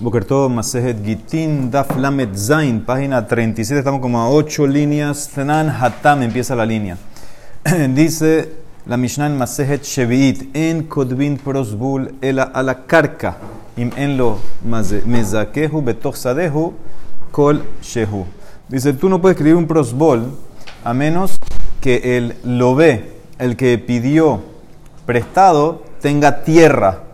Bokerto Masejet Gitin Daf Lamet Zain, página 37, estamos como a 8 líneas. Tanan Hatam empieza la línea. Dice la Mishnah en Masejet Shevi'it, en Kodvin Prosbul Ela ala Karka, im en lo Mezakehu Betoch Sadehu Kol Shehu. Dice, tú no puedes escribir un prosbol a menos que el lo ve, el que pidió prestado, tenga tierra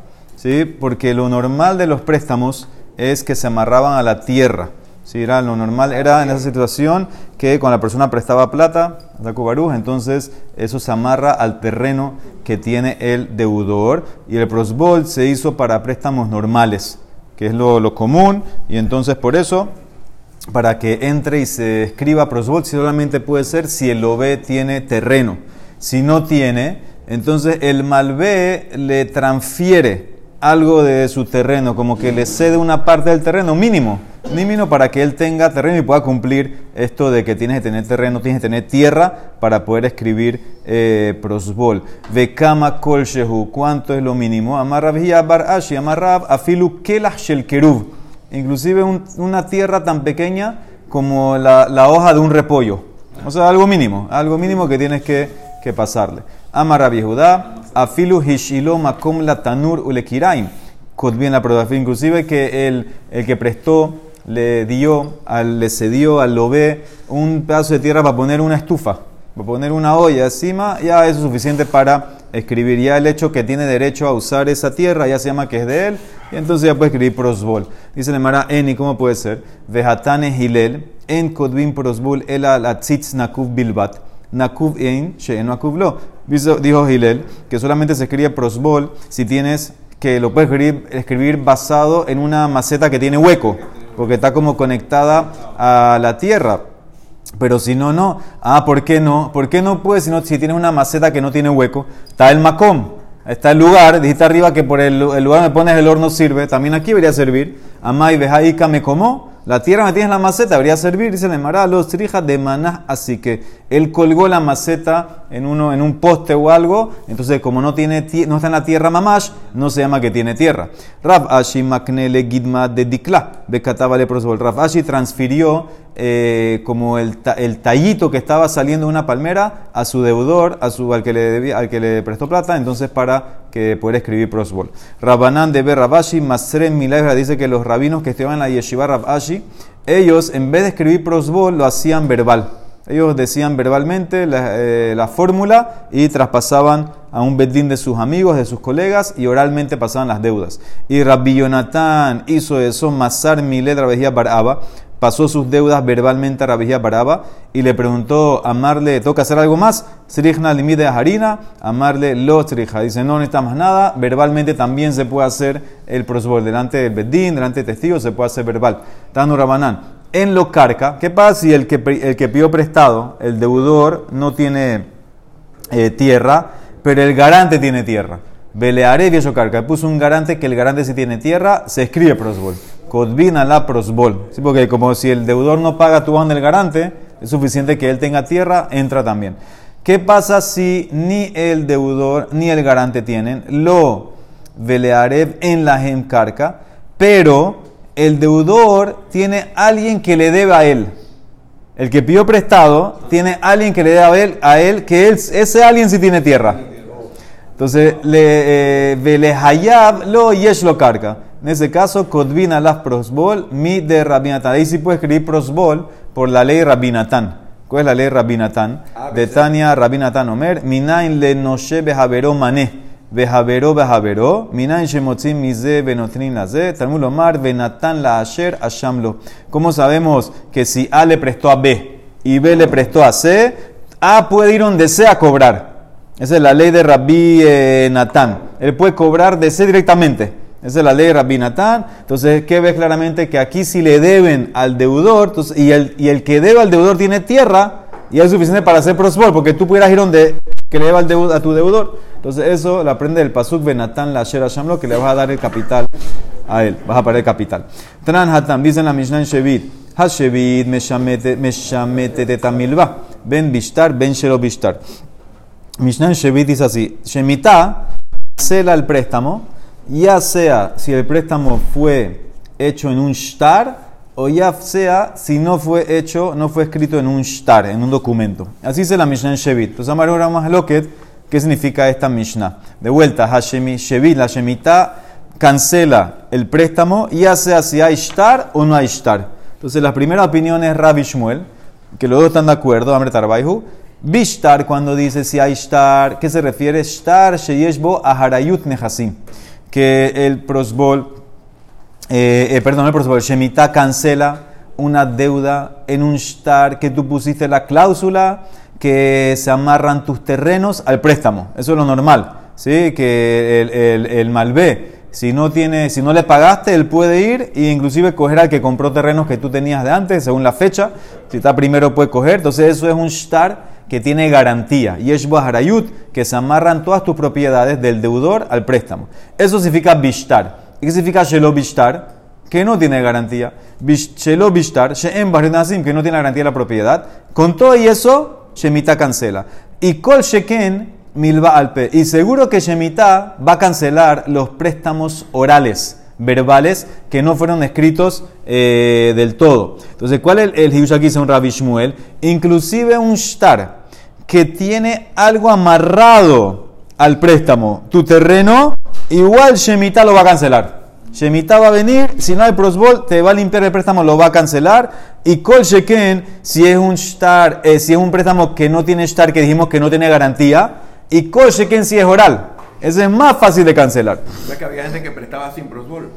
¿sí? porque lo normal de los préstamos es que se amarraban a la tierra. ¿sí? Era, lo normal era en esa situación que cuando la persona prestaba plata, entonces eso se amarra al terreno que tiene el deudor. Y el prosbol se hizo para préstamos normales, que es lo, lo común, y entonces por eso para que entre y se escriba prosbol solamente puede ser si el OB tiene terreno. Si no tiene, entonces el malvé le transfiere algo de su terreno, como que le cede una parte del terreno mínimo, mínimo para que él tenga terreno y pueda cumplir esto de que tienes que tener terreno, tienes que tener tierra para poder escribir eh, prosbol. Vekama kol shehu, ¿cuánto es lo mínimo? Amarrab bar ashi, amarrab afilu kelah shel kerub. Inclusive una tierra tan pequeña como la, hoja de un repollo. O sea, algo mínimo, algo mínimo que tienes que, que pasarle. Amarrab Judá afilu hishilo makom la tanur ulekiraim. Bien la prueba, inclusive que el, el que prestó le dio, al, le cedió al lobe un pedazo de tierra para poner una estufa, para poner una olla encima, ya eso es suficiente para escribir. Ya el hecho que tiene derecho a usar esa tierra ya se llama que es de él, y entonces ya puede escribir prosbol. Dice Nemara, Eni, ¿cómo puede ser? Vejatane hilel, en kodvin prosbol, el nakuv bilbat. Nakuv ein, she'en nakuv lo. Dijo Gilel que solamente se escribe prosbol si tienes que lo puedes escribir, basado en una maceta que tiene hueco, porque está como conectada a la tierra. Pero si no, no. Ah, ¿por qué no? ¿Por qué no puedes si, no, tienes una maceta que no tiene hueco? Está el macom, está el lugar. Dijiste arriba que por el, lugar donde pones el horno sirve. También aquí debería servir. Amai vejaika me como. La tierra metida en la maceta debería servir, dice el Mará, los trijas de maná, así que él colgó la maceta en, uno, en un poste o algo, entonces como no, tiene, no está en la tierra mamash, no se llama que tiene tierra. Rav Ashi maknele gidma de dikla, le prosbol. Rav Ashi transfirió eh, como el, tallito que estaba saliendo de una palmera a su deudor, a su, al, que le debía, al que le prestó plata, entonces para que pueda escribir prosbol. Rabanán de Rabashi, Masren Milagra dice que los rabinos que estaban en la yeshiva Rabashi, ellos en vez de escribir prosbol lo hacían verbal. Ellos decían verbalmente la, eh, la fórmula y traspasaban a un bedín de sus amigos, de sus colegas y oralmente pasaban las deudas. Y Rabbi Yonatán hizo eso, Masar Miledra Vejía Baraba, pasó sus deudas verbalmente a Rabijía Baraba y le preguntó, amarle, ¿toca hacer algo más? Srijna limite harina, amarle lo trija. Dice, no necesita más nada, verbalmente también se puede hacer el prosbol, delante del bedín, delante de testigos, se puede hacer verbal. Tanu Rabanán. En lo carca, ¿qué pasa si el que, el que pidió prestado, el deudor, no tiene eh, tierra, pero el garante tiene tierra? Beleare y carca. Puso un garante que el garante si tiene tierra, se escribe prosbol. Codvina la prosbol. ¿Sí? Porque como si el deudor no paga tu del garante, es suficiente que él tenga tierra, entra también. ¿Qué pasa si ni el deudor ni el garante tienen? Lo velearev en la gemcarca, pero el deudor tiene alguien que le debe a él. El que pidió prestado tiene alguien que le debe a él, a él que él, ese alguien sí tiene tierra. Entonces, le eh, lo yesh lo carga. En ese caso, Kodvina las prosbol, mi de Rabinatán. Ahí sí puede escribir prosbol por la ley Rabinatán. ¿Cuál es la ley Rabinatán? Ah, de Tania Rabinatán Omer, Minain le noshe behavero mané. Behavero behavero, Minain shemotzim mize benotrin laze, Talmud Omar, Benatán la asher ashamlo. ¿Cómo sabemos que si A le prestó a B y B le prestó a C, A puede ir donde sea a cobrar? Esa es la ley de Rabbi eh, Natán. Él puede cobrar de C directamente. Esa es la ley de Rabbi Natán. Entonces, ¿qué ves claramente? Que aquí si le deben al deudor, y, el, y el que debe al deudor tiene tierra, y es suficiente para hacer prosbol, porque tú pudieras ir donde que le deba al a tu deudor. Entonces, eso lo aprende del Pasuk Benatán la Shamlo, que le vas a dar el capital a él. Vas a pagar el capital. Tran dice en la Mishnah en Shevit, Hashevit meshamete tetamilva, ben bishtar, ben shelo bishtar. Mishnah en Shevit dice así, Shemitah, cela el préstamo, ya sea si el préstamo fue hecho en un shtar o ya sea si no fue hecho, no fue escrito en un shtar, en un documento. Así dice la Mishnah en Shevit. Entonces, ahora más loquet, ¿qué significa esta Mishnah? De vuelta, Hashemi, Shevit, la Shemitah cancela el préstamo, ya sea si hay shtar o no hay shtar. Entonces, la primera opinión es Rabbi Shmuel, que los dos están de acuerdo, Amr Tarbaihu. Bishtar, cuando dice si hay shtar, ¿qué se refiere? Shtar sheyeshbo aharayut nehasim. Que el prosbol eh, eh, perdón, el prosbol, Shemitah cancela una deuda en un shtar que tú pusiste la cláusula que se amarran tus terrenos al préstamo. Eso es lo normal. ¿sí? Que el, el, malvé si no, tiene, si no le pagaste, él puede ir e inclusive coger al que compró terrenos que tú tenías de antes, según la fecha. Si está primero, puede coger. Entonces, eso es un shtar que tiene garantía. Y es harayut, que se amarran todas tus propiedades del deudor al préstamo. Eso significa bishtar. ¿Y qué significa shelo bishtar? Que no tiene garantía. Shelo bishtar, she'em que no tiene garantía de la propiedad. Con todo y eso, Shemita cancela. Y kol sheken milva alpe. Y seguro que Shemitah va a cancelar los préstamos orales, verbales, que no fueron escritos eh, del todo. Entonces, ¿cuál es el, el aquí? un Rabbi Shmuel. Inclusive un shtar que tiene algo amarrado al préstamo, tu terreno, igual Shemitah lo va a cancelar. Shemitah va a venir, si no hay prosbol, te va a limpiar el préstamo, lo va a cancelar. Y Kol Sheken, si es un shtar, eh, si es un préstamo que no tiene shtar, que dijimos que no tiene garantía, y Kol Sheken si es oral. Ese es más fácil de cancelar. O que había gente que prestaba sin prosbol.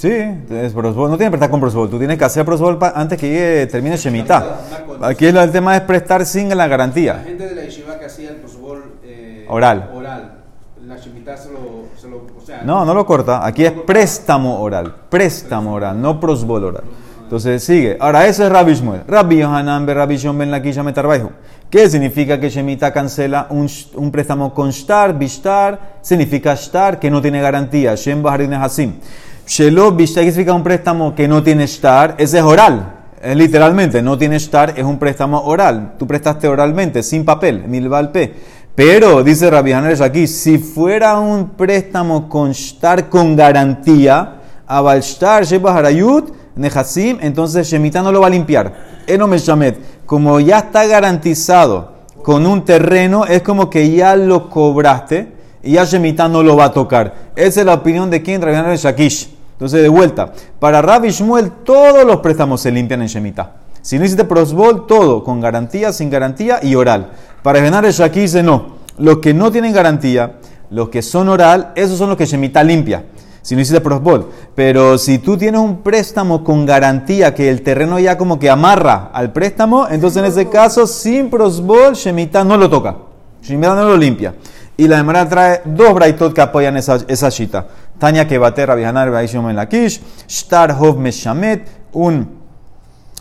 Sí, es prosbol. no tienes que prestar con prosbol. Tú tienes que hacer prosbol antes que termine Shemitah. Aquí el, tema es prestar sin la garantía. La gente de la yeshiva que hacía el prosbol eh, oral. oral. La Shemitah se lo, se lo o sea, No, no lo corta. Aquí es préstamo oral. Préstamo oral, no prosbol oral. Entonces sigue. Ahora, eso es Rabbi Shmuel. Rabbi Yohanan, Rabbi Ben Laquilla Metarbaihu. ¿Qué significa que Shemitah cancela un, préstamo con shtar? Bishtar significa shtar que no tiene garantía. Shem Baharin Hasim. Shelo Bishtar, ¿qué significa un préstamo que no tiene shtar? Ese es oral. Es literalmente, no tiene shtar, es un préstamo oral. Tú prestaste oralmente, sin papel, milval P. Pero, dice Rabbi Haneres aquí, si fuera un préstamo con shtar con garantía, Abal shtar, Harayut, Nehasim, entonces Shemitah no lo va a limpiar. Enomeshamet como ya está garantizado con un terreno, es como que ya lo cobraste y ya Shemitah no lo va a tocar. Esa es la opinión de quien Rabbi Shakish. Entonces, de vuelta, para Rabbi Shmuel todos los préstamos se limpian en Shemitah. Si no hiciste prosbol, todo, con garantía, sin garantía y oral. Para Rabbi Shakish dice no. Los que no tienen garantía, los que son oral, esos son los que Shemitah limpia si no hiciste prosbol. Pero si tú tienes un préstamo con garantía que el terreno ya como que amarra al préstamo, entonces en ese caso, sin prosbol, Shemitah no lo toca. Shemitah no lo limpia. Y la demora trae dos braitot que apoyan esa, esa shita. Tania que bate Rabihanar en la Kish, Shtar Hov Meshamet, un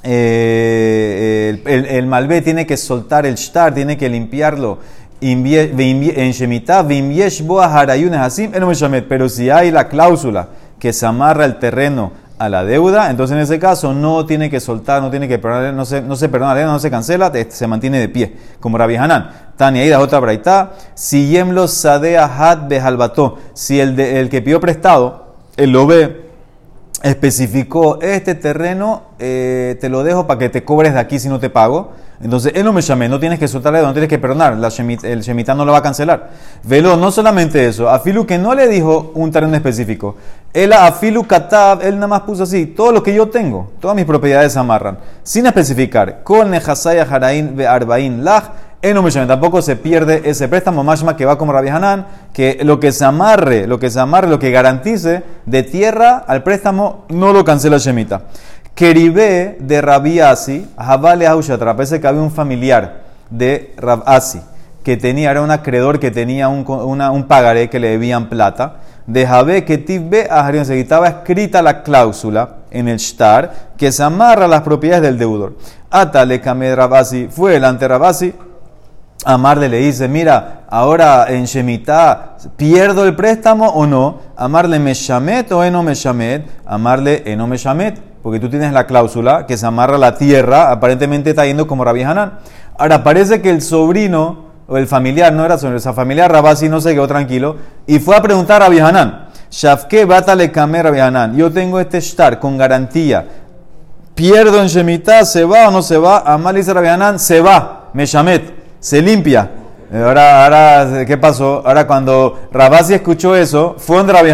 eh, el, el, malvé tiene que soltar el shtar, tiene que limpiarlo en Shemitah, pero si hay la cláusula que se amarra el terreno a la deuda, entonces en ese caso no tiene que soltar, no tiene que perdonar, no se, no se perdona, no se cancela, se mantiene de pie, como Rabbi Hanan. Tania Ida, otra braita, si yemlo sadea had behalbato, si el, el que pidió prestado, él lo ve, especificó, este terreno eh, te lo dejo para que te cobres de aquí si no te pago, entonces, él no me llamé, no tienes que soltarle, no tienes que perdonar, la el Shemitah no lo va a cancelar. Velo, no solamente eso, Afilu que no le dijo un terreno específico, a Afilu Katab, él nada más puso así, todo lo que yo tengo, todas mis propiedades amarran, sin especificar, con Nejasaya Harain Ve Arbain Lach, llame, tampoco se pierde ese préstamo, más que va como Rabbi Hanan, que lo que se amarre, lo que se amarre, lo que garantice de tierra al préstamo, no lo cancela Shemitah. Keribé de Rabiasi, Javale Aushatra, parece que había un familiar de Rabasi que tenía, era un acreedor que tenía un, un pagaré que le debían plata. De Javé que Tibbe Aharion se estaba escrita la cláusula en el shtar que se amarra las propiedades del deudor. Atale Kamed Rabasi fue delante de Rabasi. Amarle le dice, mira, ahora en Shemitah, ¿pierdo el préstamo o no? Amarle me shamet o eno me shamet. Amarle eno me shamet porque tú tienes la cláusula que se amarra la tierra, aparentemente está yendo como Rabbi Hanan. Ahora parece que el sobrino o el familiar, no era sobrino, esa familiar Rabasi no se quedó tranquilo y fue a preguntar a Rabbi Hanan. Shafke batale kamer Rabbi Hanan. Yo tengo este shtar con garantía. Pierdo en Shemitah, se va o no se va. Amal dice Rabbi Hanan, se va. Meshamet, se limpia. Eh, Ahora, ahora, ¿qué pasó? Ahora cuando Rabasi escuchó eso, fue donde Rabbi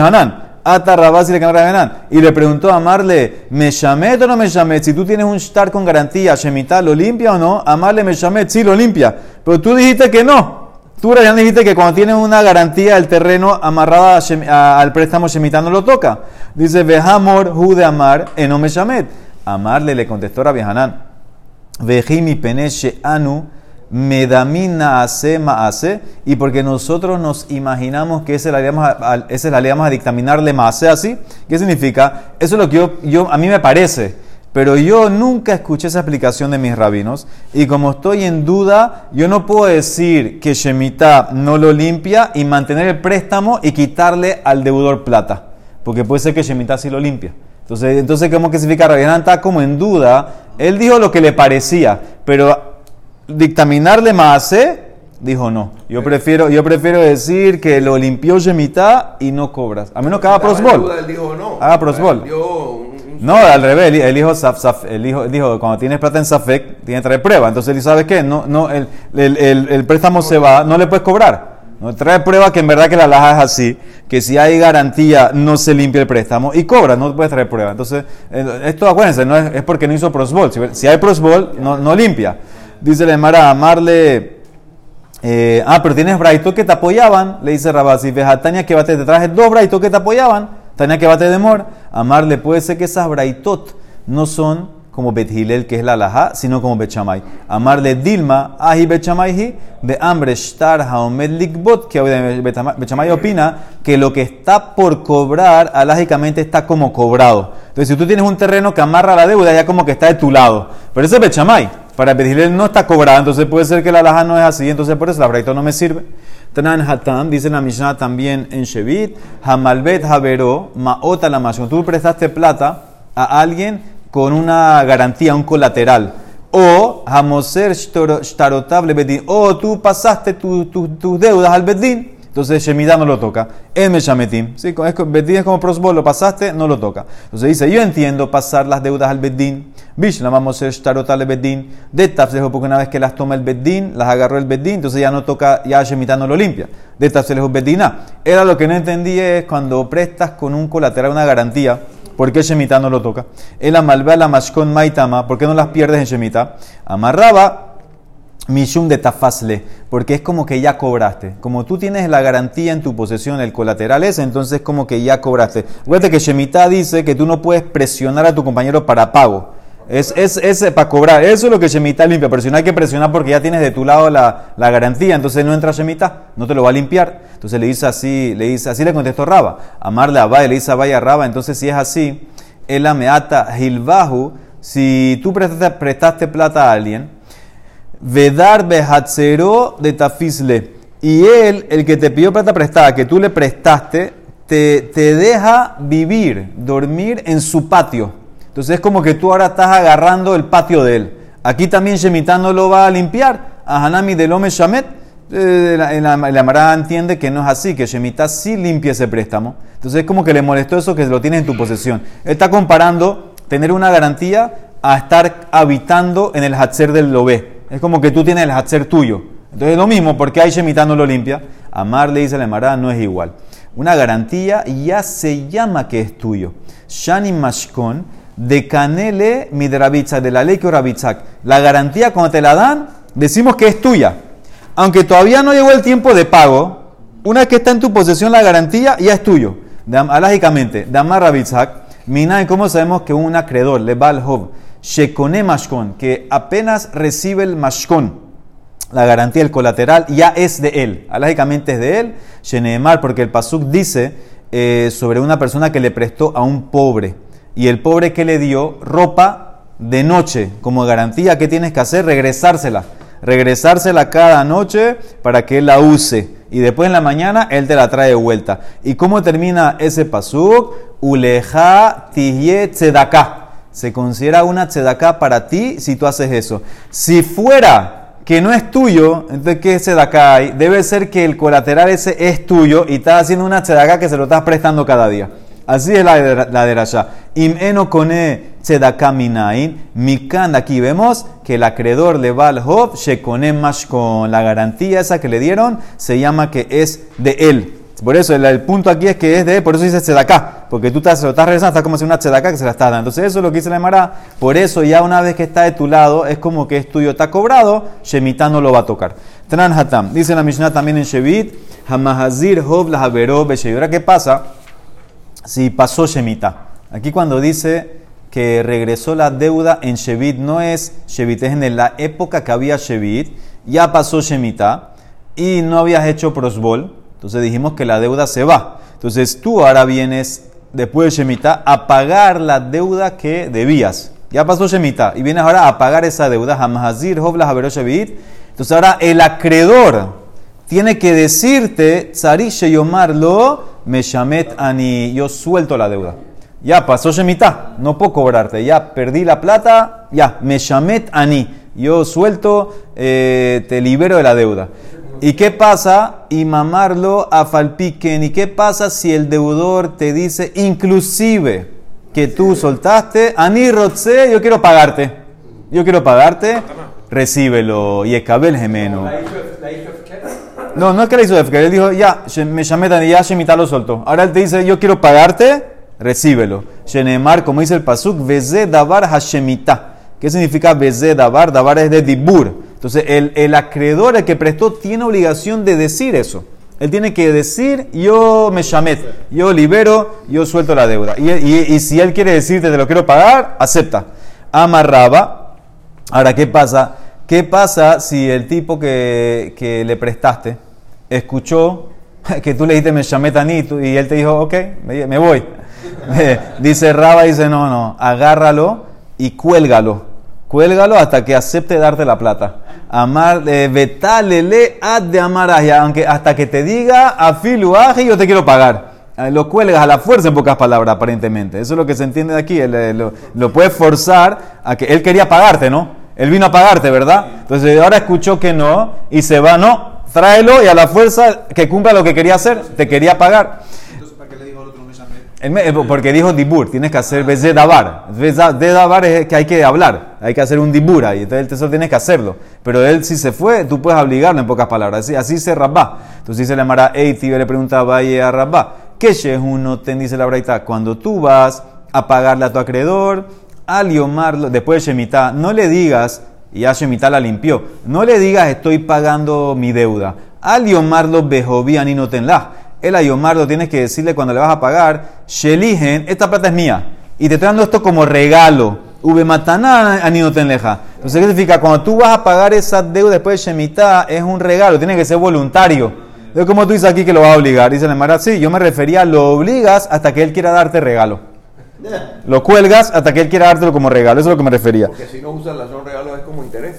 Ata Rabasi le a Hanan. Y le preguntó a Amarle, ¿Meshamet o no Meshamet? Si tú tienes un shtar con garantía, Shemitah, ¿lo limpia o no? Amarle Meshamet, sí, lo limpia. Pero tú dijiste que no. Tú, Hanan, dijiste que cuando tienes una garantía del terreno amarrada a a- al préstamo Shemitah no lo toca. Dice, Vehamor, hu de Amar, eno Meshamet. Amarle le contestó Rabbi Hanan. Vejimi peneshe anu medamina hace maase y porque nosotros nos imaginamos que esa es la ley a, dictaminarle maase así qué significa eso es lo que yo, yo a mí me parece pero yo nunca escuché esa explicación de mis rabinos y como estoy en duda yo no puedo decir que Shemitah no lo limpia y mantener el préstamo y quitarle al deudor plata porque puede ser que Shemitah sí lo limpia entonces, entonces ¿cómo que significa? Rabbi Hanan está como en duda. Él dijo lo que le parecía, pero dictaminarle Maase, dijo no. Yo prefiero, yo prefiero decir que lo limpió Shemitah y no cobras. A menos que haga prosbol. no. Haga prosbol. No, al revés, dijo, Saf- Saf- él dijo, cuando tienes plata en Safek, tienes que traer prueba. Entonces él ¿sabes qué? No, no, el, el- el- el préstamo se va, no le puedes cobrar. No trae prueba que en verdad que la laja es así, que si hay garantía no se limpia el préstamo y cobra, no puedes traer prueba. Entonces, eh, esto acuérdense, no es, es porque no hizo prosbol. Si, si hay prosbol, no, no limpia. Dice la Mara, amarle eh, ah, pero tienes braitos que te apoyaban, le dice Rabasi. Vejatania que bate, te traje dos braitos que te apoyaban. Tania que bate de mor. Amarle, puede ser que esas braitot no son como Bethilel, que es la alajá, sino como Bechamay. Amarle Dilma, ahi Bechamayhi, de hambre, shtar, haomed likbot, que Bechamay opina que lo que está por cobrar, alágicamente está como cobrado. Entonces, si tú tienes un terreno que amarra la deuda, ya como que está de tu lado. Pero ese es Bechamay. Para Bethilel no está cobrado, entonces puede ser que la alajá no es así, entonces por eso la braito no me sirve. Tanan Hatam, dice la Mishnah también en Shevit, Hamalbet Havero, Maota la. Tú prestaste plata a alguien con una garantía, un colateral. O Hamoser Shtarotable Bedin. O tú pasaste tu- tu- tus deudas al Bedin. Entonces Shemitah no lo toca. En Meshametim. ¿sí? Bedin es como prosbol, lo pasaste, no lo toca. Entonces dice, yo entiendo pasar las deudas al Bedin. Bishlam vamos a Shtarotable Bedin. De Tafsejo, porque una vez que las toma el Bedin, las agarró el Bedin, entonces ya no toca, ya Shemitah no lo limpia. De Tafsejo Bedina. Era lo que no entendí es cuando prestas con un colateral, una garantía. ¿Por qué Shemitah no lo toca? El amalvea la mashkon maitama, ¿por qué no las pierdes en Shemitah? Amarraba Mishum de tafasle, porque es como que ya cobraste. Como tú tienes la garantía en tu posesión, el colateral es, entonces como que ya cobraste. Recuerda que Shemitah dice que tú no puedes presionar a tu compañero para pago. Es, es, es para cobrar. Eso es lo que Shemitah limpia. Pero si no hay que presionar porque ya tienes de tu lado la, la garantía, entonces no entra Shemitah, no te lo va a limpiar. Entonces le dice así, le dice, así le contestó Raba. Amarle a Vaya, le dice a Vaya Raba. Entonces si es así, el ameata hilbahu, si tú prestaste, prestaste plata a alguien, Vedar behatzero de tafisle. Y él, el que te pidió plata prestada, que tú le prestaste, te, te deja vivir, dormir en su patio. Entonces es como que tú ahora estás agarrando el patio de él. Aquí también Shemitah no lo va a limpiar. A Hanami del Ome Shamet. eh, la, entiende que no es así, que Shemitah sí limpia ese préstamo. Entonces es como que le molestó eso que lo tienes en tu posesión. Él está comparando tener una garantía a estar habitando en el Hatzer del Lobé. Es como que tú tienes el Hatzer tuyo. Entonces es lo mismo, porque hay Shemitah no lo limpia. Amar le dice la Mara, no es igual. Una garantía ya se llama que es tuyo. Shani Mashkon de Canele Midrabitza, de la ley que. La garantía cuando te la dan, decimos que es tuya. Aunque todavía no llegó el tiempo de pago, una vez que está en tu posesión la garantía, ya es tuyo. De, alágicamente, Damar Rabitzak, Minay, ¿cómo sabemos que un acreedor, Lebal Hov, Shekone Mashkon, que apenas recibe el Mashkon, la garantía del colateral, ya es de él. Alágicamente es de él. Sheneemar, porque el Pasuk dice eh, sobre una persona que le prestó a un pobre. Y el pobre que le dio ropa de noche, como garantía, ¿qué tienes que hacer? Regresársela. Regresársela cada noche para que él la use. Y después en la mañana él te la trae de vuelta. ¿Y cómo termina ese pasuk? Uleja tihye tzedaká. Se considera una tzedaká para ti si tú haces eso. Si fuera que no es tuyo, entonces ¿qué tzedaká hay? Debe ser que el colateral ese es tuyo y estás haciendo una tzedaká que se lo estás prestando cada día. Así es la de derasha. Im eno kone tzedaká minain. Mikan, aquí vemos que el acreedor le va al shekone con la garantía esa que le dieron, se llama que es de él. Por eso el, punto aquí es que es de por eso dice tzedaká, porque tú estás, lo estás regresando, está como si una tzedaká que se la estás dando. Entonces eso es lo que dice la Emara. Por eso ya una vez que está de tu lado, es como que es tuyo, está cobrado, Shemitah no lo va a tocar. Hatam. Dice la Mishnah también en Shevit, hamahazir hov la Ahora, ¿qué pasa? si pasó Shemitah. Aquí cuando dice que regresó la deuda en Shevit, no es Shevit, es en la época que había Shevit, ya pasó Shemitah y no habías hecho prosbol, entonces dijimos que la deuda se va. Entonces tú ahora vienes después de Shemitah a pagar la deuda que debías. Ya pasó Shemitah y vienes ahora a pagar esa deuda. Hamazir, Hobla. Entonces ahora el acreedor tiene que decirte, Tzari Sheyomarlo, Meshamet Ani, yo suelto la deuda. Ya pasó Shemitah, no puedo cobrarte. Ya perdí la plata, ya, Meshamet Ani, yo suelto, eh, te libero de la deuda. ¿Y qué pasa? Y mamarlo a falpiquen. ¿Y qué pasa si el deudor te dice, inclusive, que tú soltaste, Ani Rotze, yo quiero pagarte. Yo quiero pagarte, recíbelo. Y escabel gemeno. No, no es que le hizo Efker. Él dijo, ya, me llamé y ya Shemitah lo soltó. Ahora él te dice, yo quiero pagarte, recíbelo. Shenemar, como dice el Pasuk, Veze Davar Hashemita. ¿Qué significa Veze Davar? Davar es de Dibur. Entonces, el, el acreedor, el que prestó, tiene obligación de decir eso. Él tiene que decir, yo me llamé, yo libero, yo suelto la deuda. Y, y, si él quiere decirte, te lo quiero pagar, acepta. Amarraba. Ahora, ¿qué pasa? ¿Qué pasa si el tipo que, que le prestaste escuchó que tú le dijiste me llamé Tanito y él te dijo, ok, me voy. dice Raba, dice, no, no, agárralo y cuélgalo. Cuélgalo hasta que acepte darte la plata. Amar, eh, vetalele ad de amaraja, aunque hasta que te diga afiluaje yo te quiero pagar. Eh, lo cuelgas a la fuerza en pocas palabras, aparentemente. Eso es lo que se entiende de aquí. Eh, lo, lo puedes forzar a que él quería pagarte, ¿no? Él vino a pagarte, ¿verdad? Entonces ahora escuchó que no y se va, no, tráelo y a la fuerza que cumpla lo que quería hacer, te quería pagar. Porque dijo dibur, tienes que hacer vez de dabar. de dabar es que hay que hablar, hay que hacer un dibur ahí, entonces el tesoro tienes que hacerlo. Pero él si se fue, tú puedes obligarlo en pocas palabras. Así, así se rabá. Entonces dice la Mara Eiti, le pregunta Valle a rabá, ¿qué es uno? Te dice la braita, cuando tú vas a pagarle a tu acreedor, a liomarlo, después de Shemitah, no le digas y ya Shemitah la limpió. No le digas estoy pagando mi deuda. Al Yomarlo Bejoví no tenla. El a Yomarlo tienes que decirle cuando le vas a pagar, Sheligen, esta plata es mía. Y te estoy dando esto como regalo. Ube mataná tenleja. Entonces, ¿qué significa? Cuando tú vas a pagar esa deuda después de Shemitah, es un regalo, tiene que ser voluntario. Es como tú dices aquí que lo vas a obligar. Dice la Mara, sí, yo me refería, lo obligas hasta que él quiera darte regalo. Lo cuelgas hasta que él quiera dártelo como regalo, eso es lo que me refería. Porque si no usas la son regalo es como interés.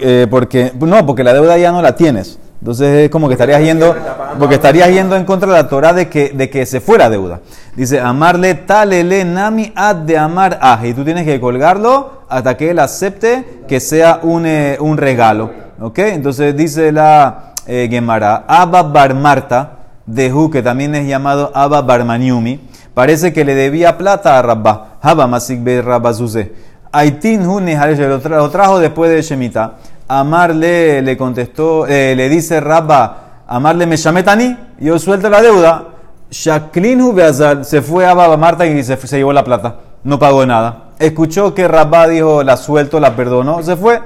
Eh, porque, no, porque la deuda ya no la tienes. Entonces es como que estarías yendo, porque estarías yendo en contra de la Torah de que, de que se fuera deuda. Dice, amarle talele nami ad de amar aj. Y tú tienes que colgarlo hasta que él acepte que sea un, eh, un regalo. ¿Ok? Entonces dice la eh, Gemara, Abba Bar Marta, de Hu, que también es llamado Abba Bar Maniumi Parece que le debía plata a Rabba. Haba Masik be Rabba Zuse. Aitin Hune lo trajo después de Shemitah. Amarle le contestó, eh, le dice Rabba, Amarle me tani, yo suelto la deuda. Shaklin Beazal se fue a Baba Marta y se, se llevó la plata. No pagó nada. Escuchó que Rabba dijo, la suelto, la perdonó, se fue.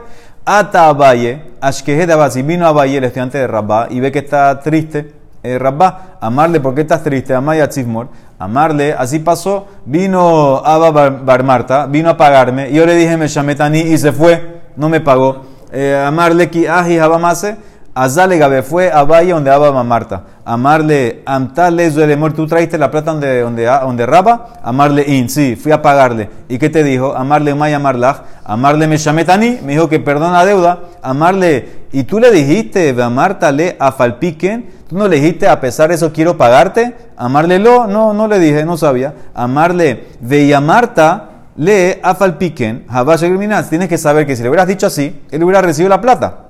Ata Abaye, Ashkehe de Abasi, vino a Abaye, el estudiante de Rabba, y ve que está triste. Eh, Rabba, amarle, ¿por qué estás triste? Amaya Tzifmor amarle. Así pasó, vino Abba Bar, Marta, vino a pagarme. Yo le dije, me llamé Tani y se fue, no me pagó. Eh, amarle ki aji abamase, azale gabe fue a Valle donde Abba Marta. Amarle amtale zuelemor, tú traiste la plata donde, donde, donde Raba. Amarle in, sí, fui a pagarle. ¿Y qué te dijo? Amarle may amarlach. Amarle me llamé Tani, me dijo que perdona deuda. Amarle, y tú le dijiste, Marta le afalpiquen ¿Tú no le dijiste, a pesar de eso, quiero pagarte? Amarle lo, no, no le dije, no sabía. Amarle, de Marta, le afalpiquen, Habash Tienes que saber que si le hubieras dicho así, él hubiera recibido la plata.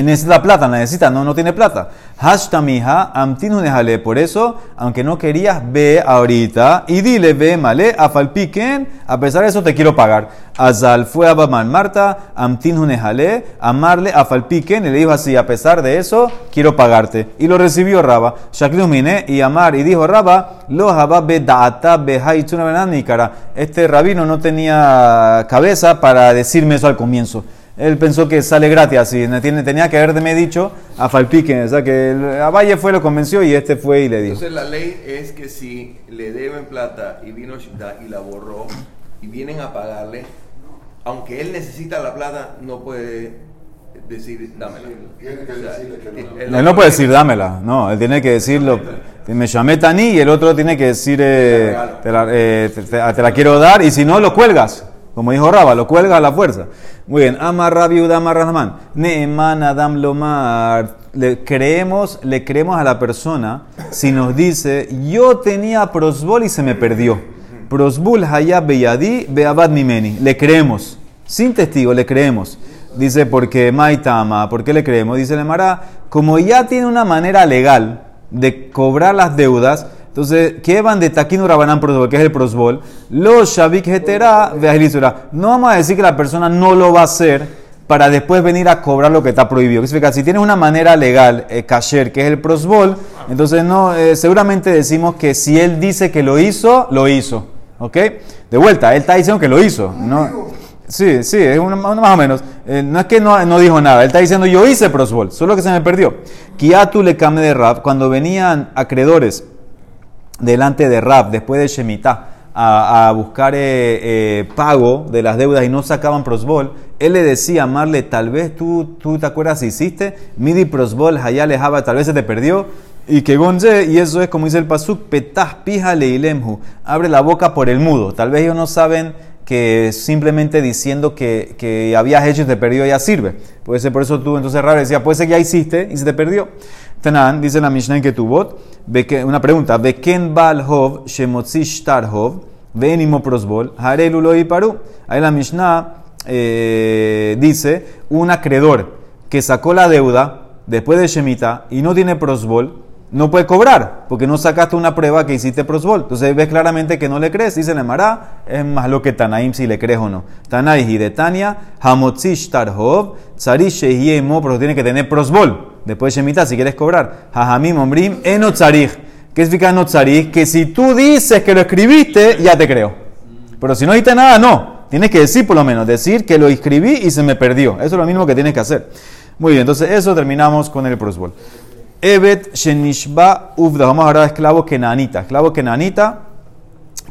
Necesita plata, necesita, no, no tiene plata. Hashtamiha, amtinu. Por eso, aunque no querías, ve ahorita y dile, ve male, afalpiken, a pesar de eso te quiero pagar. Azal fue a Baman Marta, amtinu nejale, amarle, afalpiken, y le dijo así, a pesar de eso, quiero pagarte. Y lo recibió Raba. Shaklumine y Amar, y dijo Raba, lo haba be daata. Este rabino no tenía cabeza para decirme eso al comienzo. Él pensó que sale gratis así. Tenía que haberme dicho a Falpique. O sea, que a Valle fue, lo convenció y este fue y le dijo. Entonces la ley es que si le deben plata y vino y la borró y vienen a pagarle, aunque él necesita la plata, no puede decir dámela. Tiene que decirle que no. Él, no puede decir dámela. No, él tiene que decirlo. Me llamé Tani y el otro tiene que decir eh, eh, te la quiero dar y si no, lo cuelgas. Como dijo Raba, lo cuelga a la fuerza. Muy bien. Amarra viuda, amarra. Neeman Adam Lomar. Le creemos, le creemos a la persona si nos dice, yo tenía prosbol y se me perdió. Prosbul hayab beyadi beabad mimeni. Le creemos. Sin testigo, le creemos. Dice, porque Maitama, ¿por qué le creemos? Dice Lemara, como ya tiene una manera legal de cobrar las deudas, entonces, ¿qué van de Taquino Rabanán? Que es el Prosbol. Los Shavik Veajilisura. No vamos a decir que la persona no lo va a hacer para después venir a cobrar lo que está prohibido. ¿Qué significa? Si tienes una manera legal, eh, kasher, que es el prosbol, entonces no, eh, seguramente decimos que si él dice que lo hizo, lo hizo. ¿Ok? De vuelta, él está diciendo que lo hizo. ¿no? Sí, sí, es una, más o menos. Eh, no es que no, no, dijo nada, él está diciendo yo hice prosbol, solo que se me perdió. Kiatu le came de rap, cuando venían acreedores delante de Rab, después de Shemitah, a, buscar eh, eh, pago de las deudas y no sacaban prosbol, él le decía a Marle, tal vez tú, tú te acuerdas si hiciste, midi prosbol, hayá lejaba, tal vez se te perdió, y que gonze, y eso es como dice el pasuk, petah pija leilemhu, abre la boca por el mudo, tal vez ellos no saben que simplemente diciendo que, que habías hecho y te perdió ya sirve. Puede ser por eso tú, entonces Rab decía, puede ser que ya hiciste y se te perdió. Tanan, dice la Mishnah en Ketubot, una pregunta, Beken Bal Hov, Shemotzi Shtar Hov, Venimo Prosbol, Harelu Lo Paru. Ahí la Mishnah eh, dice, un acreedor que sacó la deuda después de Shemitah y no tiene prosbol, no puede cobrar, porque no sacaste una prueba que hiciste prosbol. Entonces ves claramente que no le crees. Dice Nemara, es más lo que Tanaim si le crees o no. Tanaim y de Tania, Hamotzish Tarhov, Tzarish Mo, pero tiene que tener prosbol. Después de Shemitah, si quieres cobrar. Hajamim Ombrim, Enotzarich. ¿Qué significa Enotzarich? Que si tú dices que lo escribiste, ya te creo. Pero si no dijiste nada, no. Tienes que decir por lo menos, decir que lo escribí y se me perdió. Eso es lo mismo que tienes que hacer. Muy bien, entonces eso terminamos con el prosbol. Evet Shenishba Ufda. Vamos a esclavo kenanita. Esclavo kenanita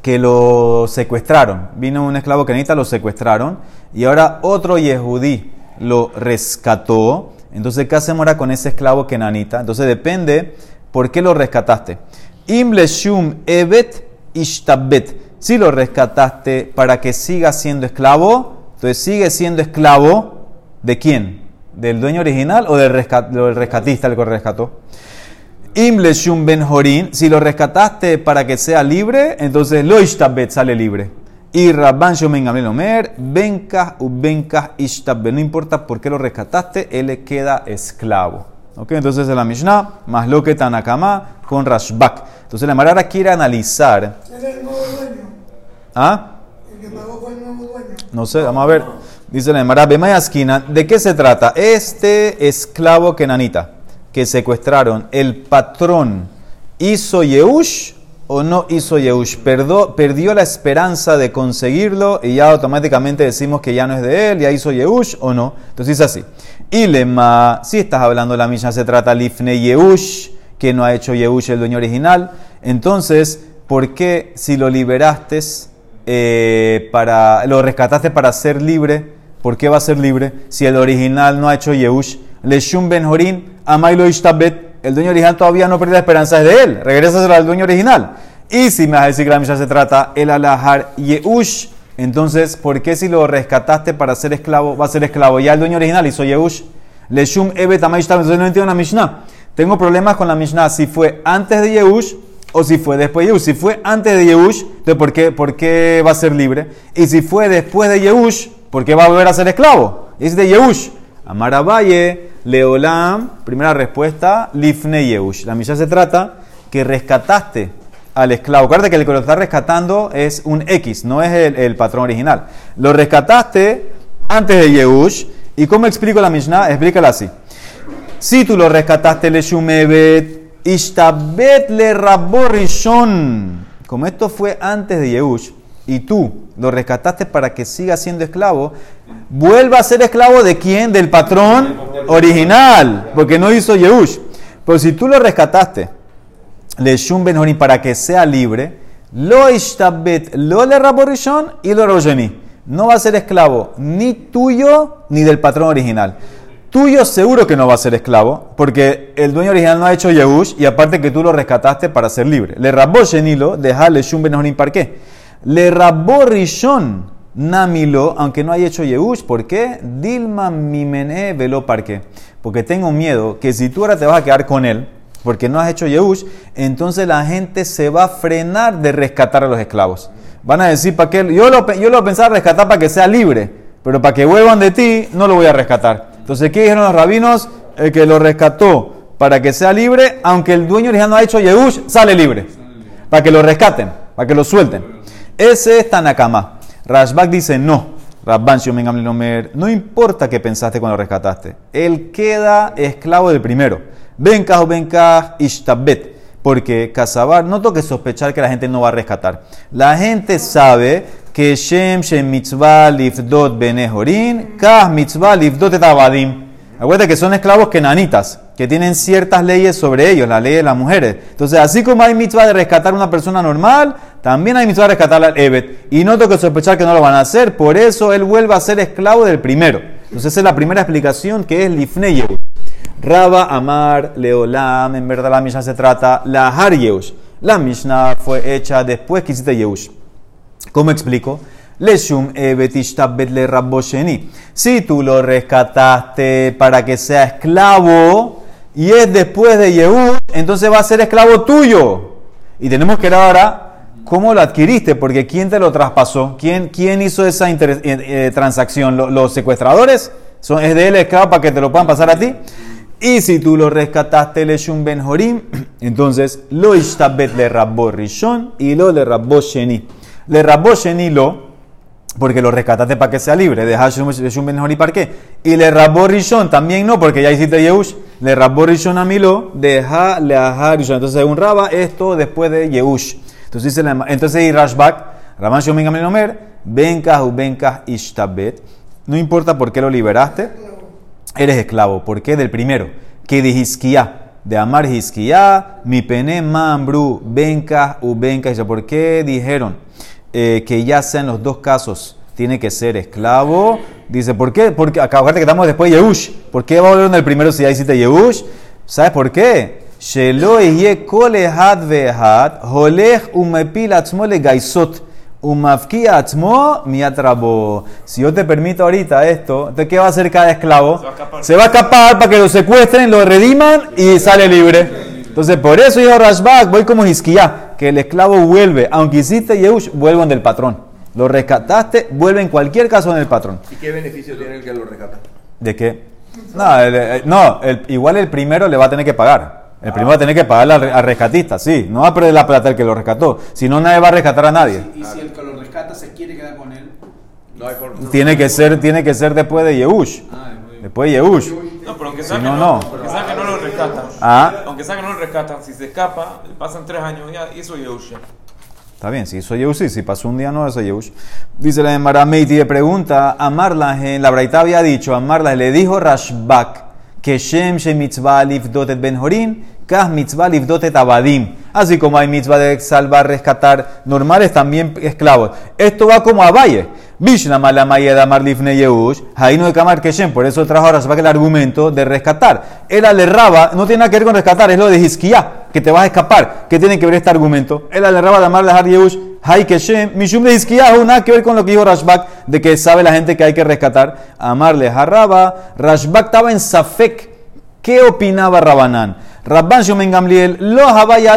que lo secuestraron. Vino un esclavo kenanita, lo secuestraron. Y ahora otro Yehudí lo rescató. Entonces, ¿qué hacemos ahora con ese esclavo kenanita? Entonces, depende por qué lo rescataste. Imleshum Evet Ishtabet. Si lo rescataste para que siga siendo esclavo, entonces sigue siendo esclavo de quién? ¿Del dueño original o del, rescatista el que rescató? Imleshum ben Jorin, si lo rescataste para que sea libre, entonces lo ishtabet sale libre. Y Rabban Shomen Omer, Benkah u Benkah ishtabet. No importa por qué lo rescataste, él le queda esclavo. ¿Ok? Entonces en la Mishnah, más lo que Tanakama con Rashbak. Entonces la Marara quiere analizar. ¿Quién es el nuevo dueño? ¿Ah? El que pagó fue el nuevo dueño. No sé, vamos a ver. Dice la Emara, esquina, ¿de qué se trata? Este esclavo kenanita que secuestraron, ¿el patrón hizo Yehush o no hizo Yehush? perdió la esperanza de conseguirlo y ya automáticamente decimos que ya no es de él, ya hizo Yehush o no. Entonces es así. Y lema, si estás hablando de la misma, se trata Lifne Yehush, que no ha hecho Yehush el dueño original. Entonces, ¿por qué si lo liberaste, eh, para, lo rescataste para ser libre? ¿Por qué va a ser libre si el original no ha hecho Yehush? Leshum Ben Jorin, Amailo Ishtabet. El dueño original todavía no perdió la esperanza de él. Regrésaselo al dueño original. Y si me vas a decir que la Mishnah se trata el alahar Yehush, entonces, ¿por qué si lo rescataste para ser esclavo, va a ser esclavo? Ya el dueño original hizo Yehush. Leshum Evet Amay Entonces no entiendo la Mishnah. Tengo problemas con la Mishnah si fue antes de Yehush o si fue después de Yehush. Si fue antes de Yehush, entonces ¿por qué, ¿por qué va a ser libre? Y si fue después de Yehush, ¿Por qué va a volver a ser esclavo? Es de Yehush. Amarabaye, Leolam, primera respuesta, Lifne Yehush. La misa se trata que rescataste al esclavo. Acuérdate que el que lo está rescatando es un X, no es el, el patrón original. Lo rescataste antes de Yehush. ¿Y cómo explico la Mishnah? Explícala así. Si tú lo rescataste, le shumebet, ishtabet le raborishon. Como esto fue antes de Yehush, y tú lo rescataste para que siga siendo esclavo, vuelva a ser esclavo de quién? Del patrón original, porque no hizo Yehush. Pero si tú lo rescataste, le shum ben para que sea libre, lo ishtabet, lo le raborishon y lo rojeni. No va a ser esclavo ni tuyo ni del patrón original. Tuyo seguro que no va a ser esclavo, porque el dueño original no ha hecho Yehush y aparte que tú lo rescataste para ser libre. Le rabó Shenilo, dejarle Shum Ben ¿para qué? Le rabó Rishon Namilo, aunque no haya hecho Yehush, ¿por qué? Dilma Mimene velo qué? Porque tengo miedo que si tú ahora te vas a quedar con él, porque no has hecho Yehush, entonces la gente se va a frenar de rescatar a los esclavos. Van a decir, ¿para? Yo lo, yo lo pensaba rescatar para que sea libre, pero para que vuelvan de ti, no lo voy a rescatar. Entonces, ¿qué dijeron los rabinos? El que lo rescató para que sea libre, aunque el dueño original no ha hecho Yehush, sale libre. Para que lo rescaten, para que lo suelten. Ese es Tanakama. Rashbak dice no. Rabban no importa qué pensaste cuando rescataste. Él queda esclavo del primero. Benkah o benkah ishtabet. Porque Casabar, no toque sospechar que la gente no va a rescatar. La gente sabe que Shem Shem Mitzvah Lifdot Benehorin, Kah Mitzvah Lifdot Etabadim. Acuérdate que son esclavos kenanitas, que tienen ciertas leyes sobre ellos, la ley de las mujeres. Entonces, así como hay mitzvah de rescatar a una persona normal, también hay mitzvah rescatar al Evet. Y no tengo que sospechar que no lo van a hacer, por eso él vuelve a ser esclavo del primero. Entonces, esa es la primera explicación que es Lifnei Raba Amar Leolam, en verdad la Mishnah se trata la Har Yehush. La Mishnah fue hecha después que hiciste Yehush. ¿Cómo explico? Leshum le rabosheni. Si tú lo rescataste para que sea esclavo y es después de Yehush, entonces va a ser esclavo tuyo. Y tenemos que ver ahora cómo lo adquiriste, porque ¿quién te lo traspasó? ¿Quién, quién hizo esa eh, eh, transacción? ¿Los, secuestradores? ¿Son, ¿Es de él para que te lo puedan pasar a ti? Y si tú lo rescataste, le shum ben entonces lo ishtabet le rabbo rishon y lo le rabbo sheni. Le rabbo sheni lo, porque lo rescataste para que sea libre. Deja shum ben para qué. Y le rabbo rishon también no, porque ya hiciste Yehush. Le rabbo rishon a lo, deja le aha rishon. Entonces, según Rabba, esto después de Yehush. Entonces, dice, entonces, y Rashbak, Raman Shom Ben Omer, Benkah u Benkah ishtabet. No importa por qué lo liberaste eres esclavo. ¿Por qué? Del primero, que de Hisquía, de Amar Hisquía, mi pene mambru, benca u benca. ¿Por qué dijeron eh, que ya sean los dos casos? Tiene que ser esclavo. Dice, ¿por qué? Porque acá que estamos después de Yehush. ¿Por qué va a volver en el primero si ya hiciste Yehush? ¿Sabes por qué? Shelo kole had vehat, holech umepil atzmole gaisot. Umafkia atzmo miatrabo. Si yo te permito ahorita esto, entonces ¿qué va a hacer cada esclavo? Se va a escapar, para que lo secuestren, lo rediman y sale libre. Entonces, por eso yo Rashbak voy como Hiskia, que el esclavo vuelve, aunque hiciste Yehush, vuelvan del patrón. Lo rescataste, vuelve en cualquier caso en el patrón. ¿Y qué beneficio tiene el que lo rescata? ¿De qué? No, no igual el primero le va a tener que pagar. El primero va a tener que pagarle al, rescatista, sí. No va a perder la plata el que lo rescató. Si no, nadie va a rescatar a nadie. Y si el que lo rescata se quiere quedar con él. No hay tiene, que ser, tiene que ser después de Yehush. Ah, después de Yehush. No, pero aunque sea, que, no, no. Aunque sea que no lo rescatan. Ah. Aunque sea que no lo rescatan, si se escapa, pasan tres años ya, y eso Yehush. Está bien, si hizo Yehush, si pasó un día no, eso Yehush. Dice la de Marameiti, le pregunta, a Marla, la Braita había dicho, a Marla, le dijo Rashbak, que Shem Shemitzvah Lifdotet Ben Horin, Kah Mitzvah Lifdotet Abadim. Así como hay mitzvah de salvar, rescatar normales, también esclavos. Esto va como a Valle. Bishna Malamayeda Marlifne Yehush, Hainu de Kamar. Por eso trajo ahora el argumento de rescatar. El alerraba no tiene nada que ver con rescatar, es lo de Hizkiah, que te vas a escapar. ¿Qué tiene que ver este argumento? El alerraba de Amar Har Yehush, Hay Keshem, Mishum de Hizkiah, nada que ver con lo que dijo Rashbak, de que sabe la gente que hay que rescatar. Amarle Harraba, Rashbak estaba en Safek. ¿Qué opinaba Rabanán? Rabban Shomen Gamliel, lo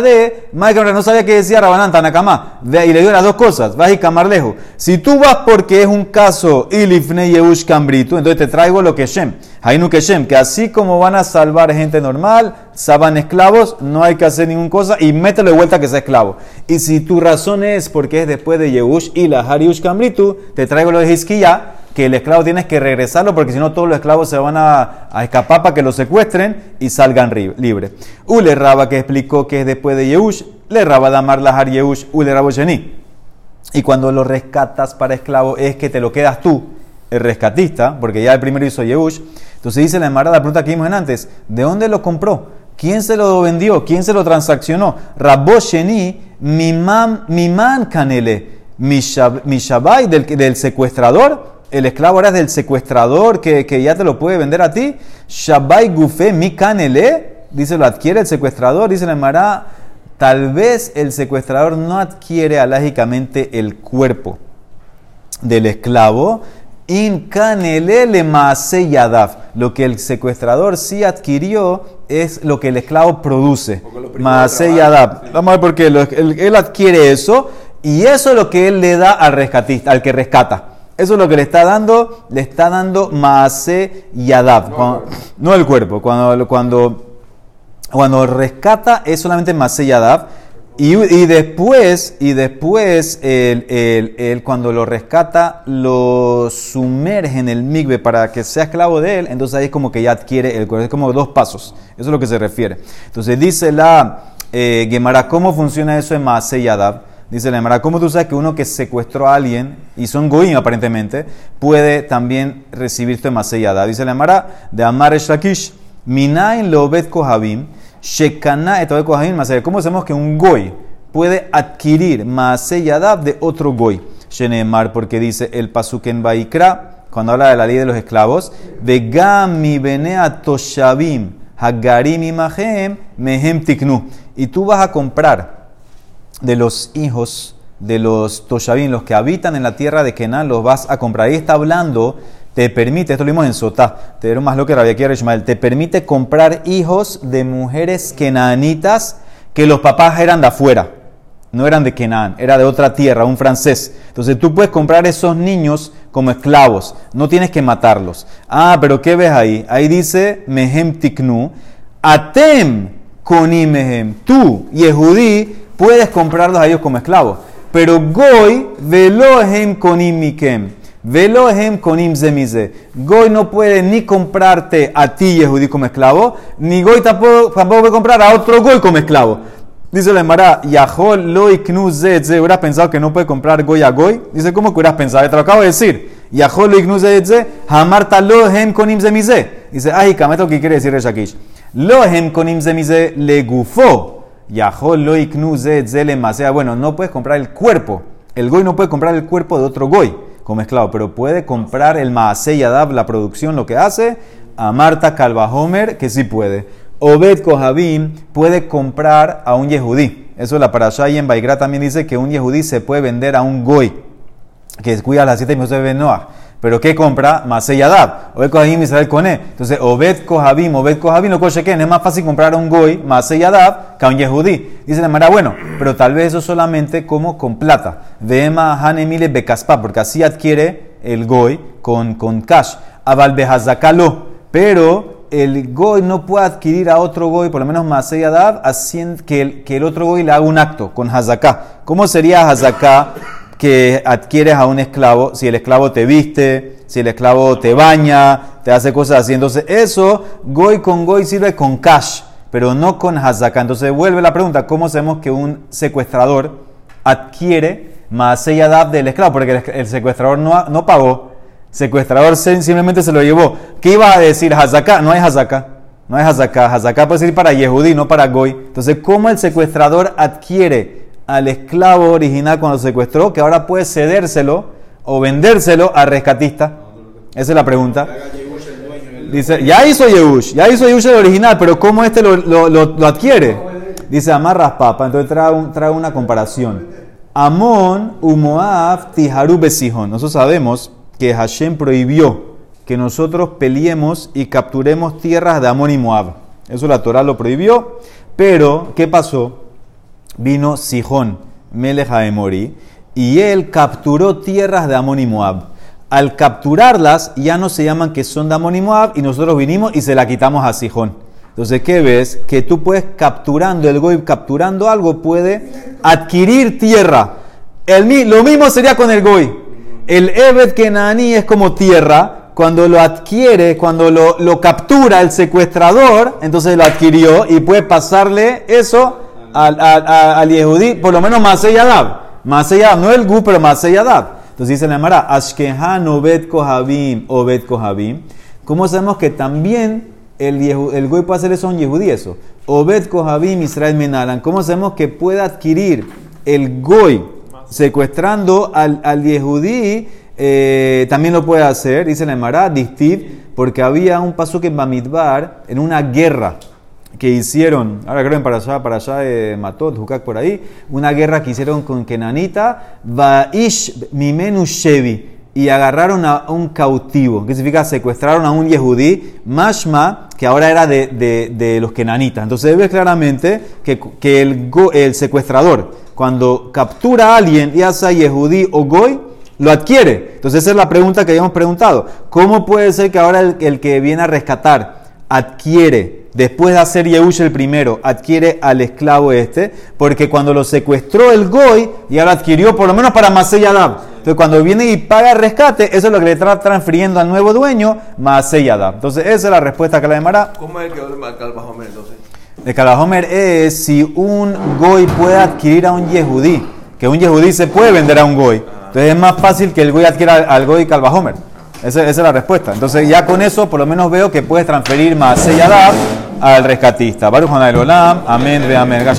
de Michael no sabía qué decía Rabanán Tanakama. Y le dio las dos cosas, vas y camarlejo. Si tú vas porque es un caso Ilifne Yehush Kambritu, entonces te traigo lo que Shem. Hainu que Shem, que así como van a salvar gente normal, saban esclavos, no hay que hacer ninguna cosa y mételo de vuelta que sea esclavo. Y si tu razón es porque es después de Yehush y la Hariush Kambritu, te traigo lo de Hizkiya que el esclavo tienes que regresarlo porque si no todos los esclavos se van a, escapar para que lo secuestren y salgan libres. Ule Raba que explicó que es después de Yehush, le Raba Damar Lahar Yehush, Ule Rabo Y cuando lo rescatas para esclavo es que te lo quedas tú, el rescatista, porque ya el primero hizo Yehush. Entonces dice la Emara la pregunta que vimos antes, ¿de dónde lo compró? ¿Quién se lo vendió? ¿Quién se lo transaccionó? Rabbo Sheni, mi man canele, mi shabai del, del secuestrador el esclavo ahora es del secuestrador que, ya te lo puede vender a ti. Shabai gufe mi canele, dice lo adquiere el secuestrador, dice la Mara, tal vez el secuestrador no adquiere alágicamente el cuerpo del esclavo. In canele le maase yadav. Lo que el secuestrador sí adquirió es lo que el esclavo produce. Maase yadav. Vamos a ver por qué. Él, él adquiere eso y eso es lo que él le da al rescatista, al que rescata. Eso es lo que le está dando, le está dando Maase Yadav. No, no el cuerpo. Cuando, cuando, cuando rescata es solamente Maase Yadav. Y, y, después, y después el, cuando lo rescata, lo sumerge en el migbe para que sea esclavo de él, entonces ahí es como que ya adquiere el cuerpo. Es como dos pasos. Eso es lo que se refiere. Entonces dice la eh, Gemara, ¿cómo funciona eso en Maase Yadav? Dice la Emara, ¿cómo tú sabes que uno que secuestró a alguien, y son goim aparentemente, puede también recibir tu maseyada? Dice la Emara, de Amar Shakish, Minain Lobet Kohabim, Shekana Etobe Kohabim, ¿Cómo sabemos que un goy puede adquirir maseyada de otro goy? Shenemar, porque dice el Pasuken Baikra, cuando habla de la ley de los esclavos, de Gami Benea Toshavim, Hagarim Imahem, Mehem Tiknu. Y tú vas a comprar de los hijos de los Toshavim, los que habitan en la tierra de Kenan, los vas a comprar. Ahí está hablando, te permite, esto lo vimos en Sotá, te dieron más lo que Rabia Ismael, te permite comprar hijos de mujeres kenanitas que los papás eran de afuera, no eran de Kenan, era de otra tierra, un francés. Entonces tú puedes comprar esos niños como esclavos, no tienes que matarlos. Ah, pero ¿qué ves ahí? Ahí dice Mehem Tiknu, Atem Konimehem, tú, Yehudí, puedes comprarlos a ellos como esclavos. Pero Goy, velohem konim mikem. Velohem konim zemize. Goy no puede ni comprarte a ti, Yehudí, como esclavo, ni Goy tampoco, puede comprar a otro Goy como esclavo. Dice la Emara, Yahol lo iknuzetze. ¿Hubieras pensado que no puede comprar Goy a Goy? Dice, ¿cómo que hubieras pensado? Te lo acabo de decir. Yahol lo iknuzetze. Hamarta lo hem konim zemize. Dice, ay, lo que quiere decir Reshakish. Lo hem konim zemize le gufo. Yahol lo Bueno, no puedes comprar el cuerpo. El goy no puede comprar el cuerpo de otro goy como esclavo, pero puede comprar el maase yadab, la producción, lo que hace. A Marta Calvajomer, que sí puede. Obed Kohabim puede comprar a un yehudí. Eso la parasha y en Baigra también dice que un yehudí se puede vender a un goy que cuida las siete de Noah. Pero ¿qué compra? Maseyadab. Obed Kohabim Israel Kone. Entonces, Obed Kohabim, Obed Kohabim, lo que es más fácil comprar a un Goy, Maseyadab, que a un Yehudí. Dice la manera, bueno, pero tal vez eso solamente como con plata. Vema Hanemile Bekaspa, porque así adquiere el Goy con, con cash. Abal Behazakalo. Pero el Goy no puede adquirir a otro Goy, por lo menos Maseyadab, haciendo que el, que el otro Goy le haga un acto con Hazaká. ¿Cómo sería Hazaká? Que adquieres a un esclavo, si el esclavo te viste, si el esclavo te baña, te hace cosas así. Entonces, eso, goy con goy sirve con cash, pero no con hazaka. Entonces, vuelve la pregunta: ¿cómo sabemos que un secuestrador adquiere más yadab del esclavo? Porque el, secuestrador no, no pagó, secuestrador simplemente se lo llevó. ¿Qué iba a decir hazaka? No hay hazaka. No hay hazaka. Hazaka puede ser para Yehudi, no para goy. Entonces, ¿cómo el secuestrador adquiere? Al esclavo original cuando secuestró, que ahora puede cedérselo o vendérselo al rescatista? Esa es la pregunta. Dice, ya hizo Yehush, ya hizo Yehush el original, pero ¿cómo este lo, lo, adquiere? Dice, amarras papa, entonces trae, una comparación. Amón, Umoab, Tiharu, Besijón. Nosotros sabemos que Hashem prohibió que nosotros peleemos y capturemos tierras de Amón y Moab. Eso la Torah lo prohibió. Pero, ¿qué pasó? Vino Sijón, Mori, y él capturó tierras de Amón y Moab. Al capturarlas, ya no se llaman que son de Amón y Moab, y nosotros vinimos y se la quitamos a Sijón. Entonces, ¿qué ves? Que tú puedes capturando, el goy capturando algo, puede adquirir tierra. El, lo mismo sería con el goy. El Evet Kenani es como tierra. Cuando lo adquiere, cuando lo, lo captura el secuestrador, entonces lo adquirió y puede pasarle eso al, al, al- Yehudí, por lo menos Masei Yadab. Masei Yadab, no el Gu, pero Masei Yadab. Entonces dice la Mara, Ashkehan Obed Kohabim, Obed Kohabim. ¿Cómo sabemos que también el, el Goy puede hacer eso un Yehudí? Eso. Obed Kohabim Israel Menalan. ¿Cómo sabemos que puede adquirir el Goy secuestrando al, al Yehudí? eh, también lo puede hacer, dice la Emara, Distiv, porque había un paso que en Bamidbar, en una guerra que hicieron, ahora creo en para allá, para allá de Matot, Jukak por ahí, una guerra que hicieron con Kenanita, Vaish Mimenu Shevi, y agarraron a un cautivo, que significa secuestraron a un Yehudí, Mashma, que ahora era de, de- los Kenanitas. Entonces ves claramente que, que el, el secuestrador, cuando captura a alguien, ya sea Yehudí o Goy, lo adquiere. Entonces esa es la pregunta que habíamos preguntado. ¿Cómo puede ser que ahora el, el que viene a rescatar adquiere, después de hacer Yehush el primero, adquiere al esclavo este? Porque cuando lo secuestró el Goy, ya lo adquirió por lo menos para Masei Yadab. Entonces cuando viene y paga el rescate, eso es lo que le está transfiriendo al nuevo dueño, Masei Yadab. Entonces esa es la respuesta que la demara. ¿Cómo es el que marca el Bajomer entonces? Kalahomer es si un Goy puede adquirir a un Yehudí, que un Yehudí se puede vender a un Goy. Entonces es más fácil que el Goy adquiera al, Goy que al Bahomer. Esa, es la respuesta. Entonces ya con eso por lo menos veo que puedes transferir más Yadab al rescatista. Baruch Olam. Amén, ve amén.